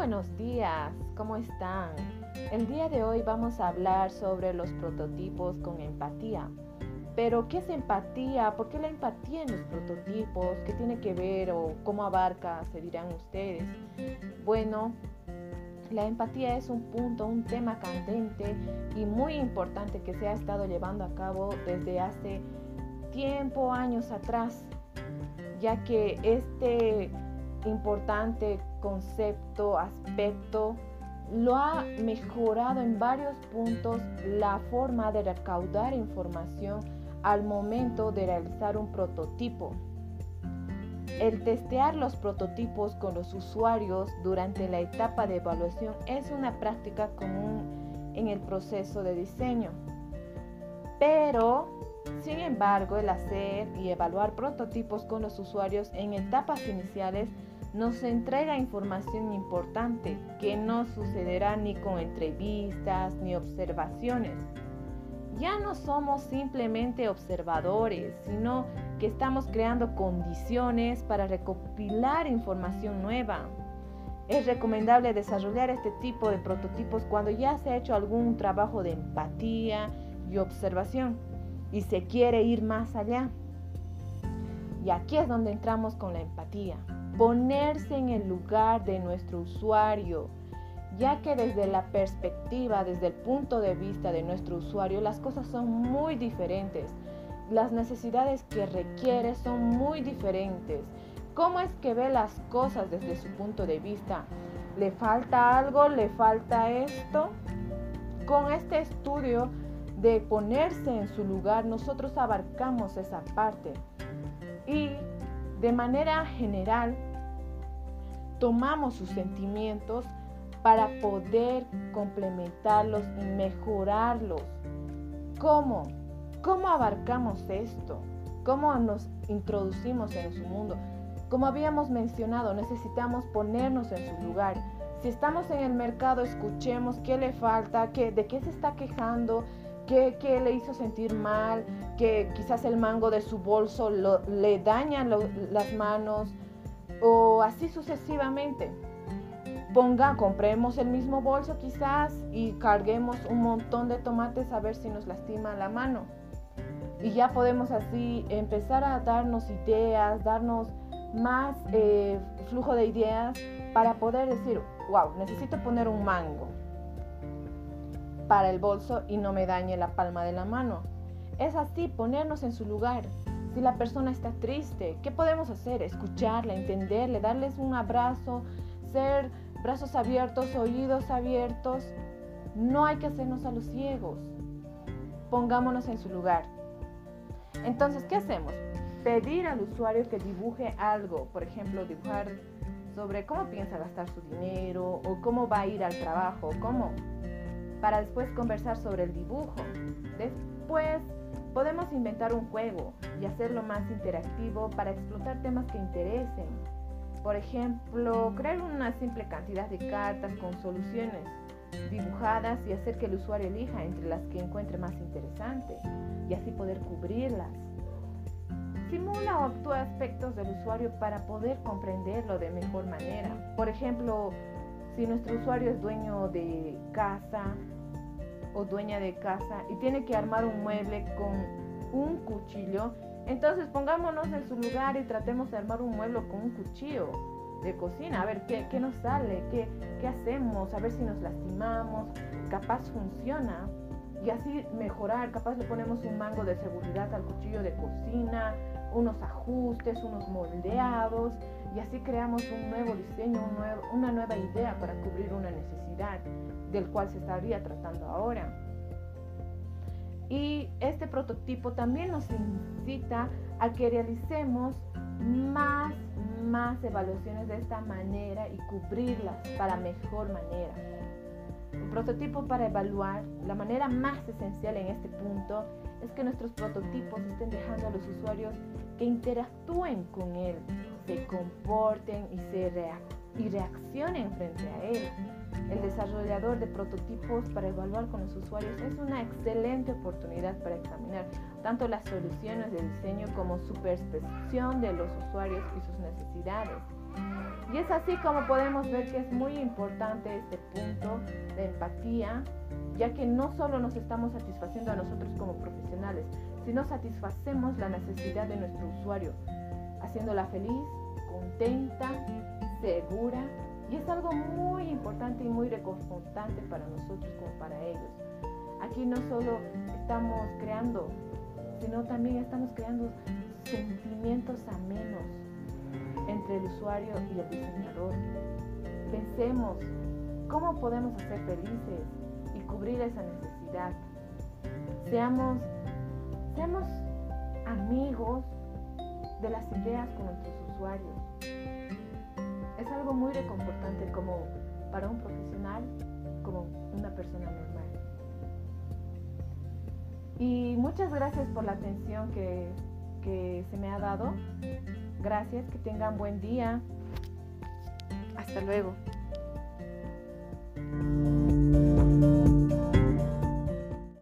buenos días, ¿cómo están? El día de hoy vamos a hablar sobre los prototipos con empatía. Pero, ¿qué es empatía? ¿Por qué la empatía en los prototipos? ¿Qué tiene que ver o cómo abarca? Se dirán ustedes. Bueno, la empatía es un punto, un tema candente y muy importante que se ha estado llevando a cabo desde hace tiempo, años atrás, ya que este importante concepto, aspecto, lo ha mejorado en varios puntos la forma de recaudar información al momento de realizar un prototipo. El testear los prototipos con los usuarios durante la etapa de evaluación es una práctica común en el proceso de diseño. Pero, sin embargo, el hacer y evaluar prototipos con los usuarios en etapas iniciales nos entrega información importante que no sucederá ni con entrevistas ni observaciones. Ya no somos simplemente observadores, sino que estamos creando condiciones para recopilar información nueva. Es recomendable desarrollar este tipo de prototipos cuando ya se ha hecho algún trabajo de empatía y observación y se quiere ir más allá. Y aquí es donde entramos con la empatía ponerse en el lugar de nuestro usuario, ya que desde la perspectiva, desde el punto de vista de nuestro usuario, las cosas son muy diferentes. Las necesidades que requiere son muy diferentes. ¿Cómo es que ve las cosas desde su punto de vista? ¿Le falta algo? ¿Le falta esto? Con este estudio de ponerse en su lugar, nosotros abarcamos esa parte. Y de manera general, tomamos sus sentimientos para poder complementarlos y mejorarlos. ¿Cómo? ¿Cómo abarcamos esto? ¿Cómo nos introducimos en su mundo? Como habíamos mencionado, necesitamos ponernos en su lugar. Si estamos en el mercado, escuchemos qué le falta, qué, de qué se está quejando, qué, le hizo sentir mal, que quizás el mango de su bolso le daña las manos o así sucesivamente. Ponga, compremos el mismo bolso quizás y carguemos un montón de tomates a ver si nos lastima la mano. Y ya podemos así empezar a darnos ideas, darnos más eh, flujo de ideas para poder decir, wow, necesito poner un mango para el bolso y no me dañe la palma de la mano. Es así, ponernos en su lugar. Si la persona está triste, ¿qué podemos hacer? Escucharla, entenderle, darles un abrazo, ser brazos abiertos, oídos abiertos. No hay que hacernos a los ciegos. Pongámonos en su lugar. Entonces, ¿qué hacemos? Pedir al usuario que dibuje algo, por ejemplo, dibujar sobre cómo piensa gastar su dinero o cómo va a ir al trabajo, cómo para después conversar sobre el dibujo. Después podemos inventar un juego y hacerlo más interactivo para explotar temas que interesen. Por ejemplo, crear una simple cantidad de cartas con soluciones dibujadas y hacer que el usuario elija entre las que encuentre más interesante y así poder cubrirlas. Simula o actúa aspectos del usuario para poder comprenderlo de mejor manera. Por ejemplo, si nuestro usuario es dueño de casa o dueña de casa y tiene que armar un mueble con un cuchillo, entonces pongámonos en su lugar y tratemos de armar un mueble con un cuchillo de cocina, a ver qué, qué nos sale, qué, qué hacemos, a ver si nos lastimamos, capaz funciona. Y así mejorar, capaz le ponemos un mango de seguridad al cuchillo de cocina, unos ajustes, unos moldeados y así creamos un nuevo diseño, una nueva idea para cubrir una necesidad del cual se estaría tratando ahora. Y este prototipo también nos incita a que realicemos más, más evaluaciones de esta manera y cubrirlas para mejor manera. Un prototipo para evaluar, la manera más esencial en este punto es que nuestros prototipos estén dejando a los usuarios que interactúen con él, se comporten y, se y reaccionen frente a él. El desarrollador de prototipos para evaluar con los usuarios es una excelente oportunidad para examinar tanto las soluciones de diseño como su percepción de los usuarios y sus necesidades Y es así como podemos ver que es muy importante este punto de empatía, ya que no solo nos estamos satisfaciendo a nosotros como profesionales, sino satisfacemos la necesidad de nuestro usuario, haciéndola feliz, contenta, segura. Y es algo muy importante y muy reconfortante para nosotros como para ellos. Aquí no solo estamos creando, sino también estamos creando sentimientos amenos entre el usuario y el diseñador. Pensemos cómo podemos hacer felices y cubrir esa necesidad. Seamos, seamos amigos de las ideas con nuestros usuarios. Muy reconfortante como para un profesional, como una persona normal. Y muchas gracias por la atención que, que se me ha dado. Gracias, que tengan buen día. Hasta luego.